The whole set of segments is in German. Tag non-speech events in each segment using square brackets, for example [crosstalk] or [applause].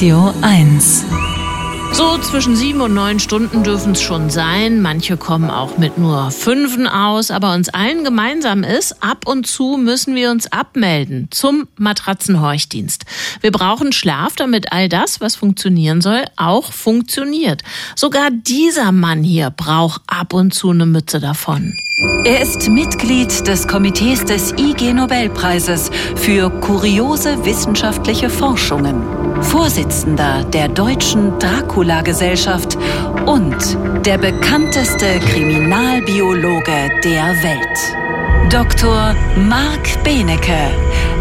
Radio 1. So zwischen sieben und neun Stunden dürfen es schon sein. Manche kommen auch mit nur fünfen aus. Aber uns allen gemeinsam ist, ab und zu müssen wir uns abmelden zum Matratzenhorchdienst. Wir brauchen Schlaf, damit all das, was funktionieren soll, auch funktioniert. Sogar dieser Mann hier braucht ab und zu eine Mütze davon. Er ist Mitglied des Komitees des IG Nobelpreises für kuriose wissenschaftliche Forschungen, Vorsitzender der Deutschen Dracula-Gesellschaft und der bekannteste Kriminalbiologe der Welt. Dr. Marc Benecke,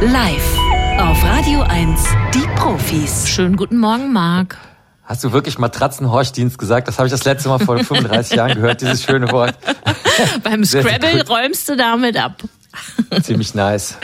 live auf Radio 1, die Profis. Schönen guten Morgen, Marc. Hast du wirklich Matratzenhorchdienst gesagt? Das habe ich das letzte Mal vor [laughs] 35 Jahren gehört, dieses schöne Wort. Beim Scrabble räumst du damit ab. [laughs] Ziemlich nice.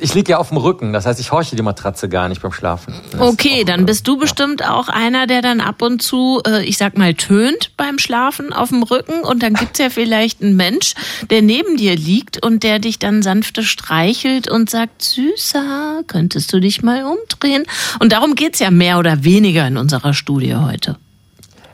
Ich liege ja auf dem Rücken, das heißt, ich horche die Matratze gar nicht beim Schlafen. Das okay, dann bist du ja. bestimmt auch einer, der dann ab und zu, äh, ich sag mal, tönt beim Schlafen auf dem Rücken und dann gibt's ja vielleicht einen Mensch, der neben dir liegt und der dich dann sanfte streichelt und sagt, Süßer, könntest du dich mal umdrehen? Und darum geht's ja mehr oder weniger in unserer Studie heute.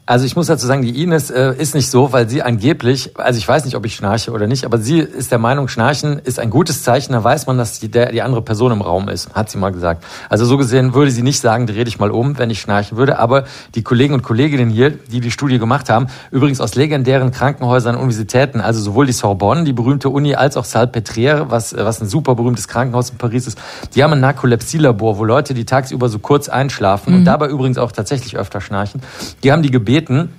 Also ich muss dazu sagen, die Ines äh, ist nicht so, weil sie angeblich, also ich weiß nicht, ob ich schnarche oder nicht, aber sie ist der Meinung, Schnarchen ist ein gutes Zeichen, da weiß man, dass die, der, die andere Person im Raum ist, hat sie mal gesagt. Also so gesehen würde sie nicht sagen, dreh dich mal um, wenn ich schnarchen würde, aber die Kollegen und Kolleginnen hier, die die Studie gemacht haben, übrigens aus legendären Krankenhäusern und Universitäten, also sowohl die Sorbonne, die berühmte Uni, als auch Salpêtrière, was, was ein super berühmtes Krankenhaus in Paris ist, die haben ein Narkolepsielabor, wo Leute, die tagsüber so kurz einschlafen mhm. und dabei übrigens auch tatsächlich öfter schnarchen, die haben die gebeten, gebeten,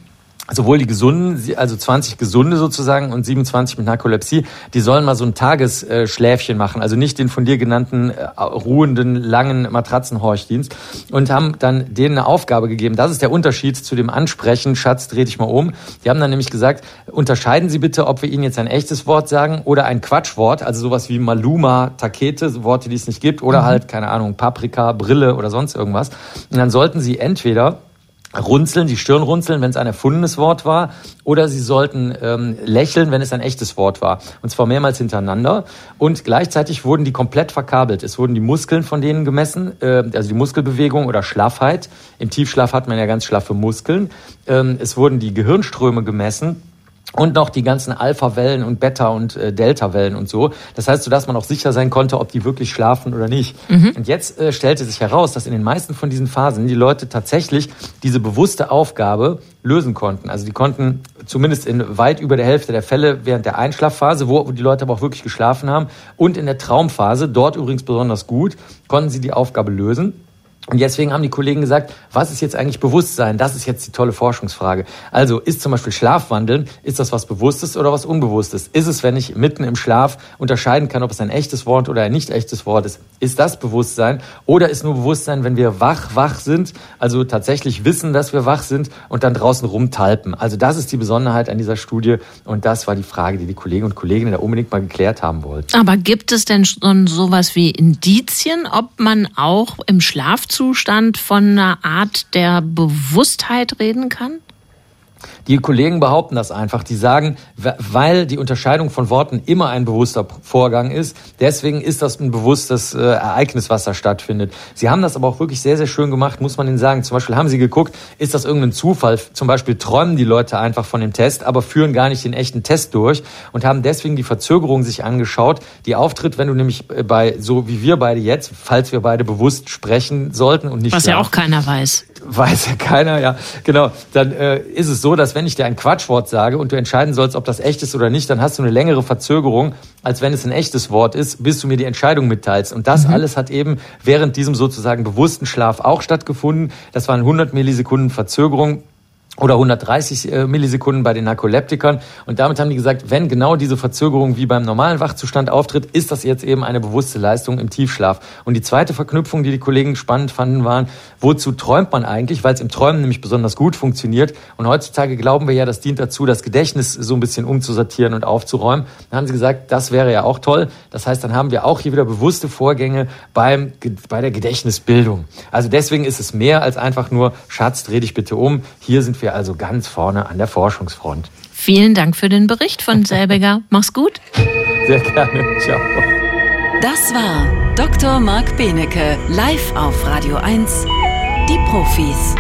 sowohl die gesunden, also 20 gesunde sozusagen und 27 mit Narkolepsie, die sollen mal so ein Tagesschläfchen machen, also nicht den von dir genannten äh, ruhenden langen Matratzenhorchdienst und haben dann denen eine Aufgabe gegeben. Das ist der Unterschied zu dem Ansprechen, Schatz, dreh dich mal um. Die haben dann nämlich gesagt, unterscheiden Sie bitte, ob wir Ihnen jetzt ein echtes Wort sagen oder ein Quatschwort, also sowas wie Maluma, Takete, Worte, die es nicht gibt, oder mhm. halt, keine Ahnung, Paprika, Brille oder sonst irgendwas. Und dann sollten Sie entweder runzeln, die Stirn runzeln, wenn es ein erfundenes Wort war, oder sie sollten ähm, lächeln, wenn es ein echtes Wort war. Und zwar mehrmals hintereinander. Und gleichzeitig wurden die komplett verkabelt. Es wurden die Muskeln von denen gemessen, äh, also die Muskelbewegung oder Schlaffheit. Im Tiefschlaf hat man ja ganz schlaffe Muskeln. Ähm, es wurden die Gehirnströme gemessen und noch die ganzen Alpha-Wellen und Beta- und äh, Delta-Wellen und so. Das heißt, so dass man auch sicher sein konnte, ob die wirklich schlafen oder nicht. Mhm. Und jetzt äh, stellte sich heraus, dass in den meisten von diesen Phasen die Leute tatsächlich diese bewusste Aufgabe lösen konnten. Also die konnten zumindest in weit über der Hälfte der Fälle während der Einschlafphase, wo die Leute aber auch wirklich geschlafen haben, und in der Traumphase, dort übrigens besonders gut, konnten sie die Aufgabe lösen. Und deswegen haben die Kollegen gesagt, was ist jetzt eigentlich Bewusstsein? Das ist jetzt die tolle Forschungsfrage. Also ist zum Beispiel Schlafwandeln, ist das was Bewusstes oder was Unbewusstes? Ist es, wenn ich mitten im Schlaf unterscheiden kann, ob es ein echtes Wort oder ein nicht echtes Wort ist? Ist das Bewusstsein? Oder ist nur Bewusstsein, wenn wir wach, wach sind, also tatsächlich wissen, dass wir wach sind und dann draußen rumtalpen? Also das ist die Besonderheit an dieser Studie und das war die Frage, die die Kollegen und Kolleginnen da unbedingt mal geklärt haben wollten. Aber gibt es denn schon sowas wie Indizien, ob man auch im Schlaf Zustand von einer Art der Bewusstheit reden kann? Die Kollegen behaupten das einfach. Die sagen, weil die Unterscheidung von Worten immer ein bewusster Vorgang ist, deswegen ist das ein bewusstes äh, Ereignis, was da stattfindet. Sie haben das aber auch wirklich sehr, sehr schön gemacht, muss man Ihnen sagen. Zum Beispiel haben Sie geguckt, ist das irgendein Zufall? Zum Beispiel träumen die Leute einfach von dem Test, aber führen gar nicht den echten Test durch und haben deswegen die Verzögerung sich angeschaut, die auftritt, wenn du nämlich äh, bei, so wie wir beide jetzt, falls wir beide bewusst sprechen sollten und nicht Was schlafen, ja auch keiner weiß. Weiß ja keiner, ja, genau. Dann äh, ist es so, dass wenn ich dir ein Quatschwort sage und du entscheiden sollst, ob das echt ist oder nicht, dann hast du eine längere Verzögerung, als wenn es ein echtes Wort ist, bis du mir die Entscheidung mitteilst. Und das mhm. alles hat eben während diesem sozusagen bewussten Schlaf auch stattgefunden. Das waren 100 Millisekunden Verzögerung oder 130 äh, Millisekunden bei den Narkoleptikern. Und damit haben die gesagt, wenn genau diese Verzögerung wie beim normalen Wachzustand auftritt, ist das jetzt eben eine bewusste Leistung im Tiefschlaf. Und die zweite Verknüpfung, die die Kollegen spannend fanden, waren, wozu träumt man eigentlich? Weil es im Träumen nämlich besonders gut funktioniert. Und heutzutage glauben wir ja, das dient dazu, das Gedächtnis so ein bisschen umzusortieren und aufzuräumen. Dann haben sie gesagt, das wäre ja auch toll. Das heißt, dann haben wir auch hier wieder bewusste Vorgänge beim, bei der Gedächtnisbildung. Also deswegen ist es mehr als einfach nur, Schatz, dreh dich bitte um. Hier sind wir wir also ganz vorne an der Forschungsfront. Vielen Dank für den Bericht von Selbiger. [laughs] Mach's gut. Sehr gerne. Ciao. Das war Dr. Marc Benecke live auf Radio 1 Die Profis.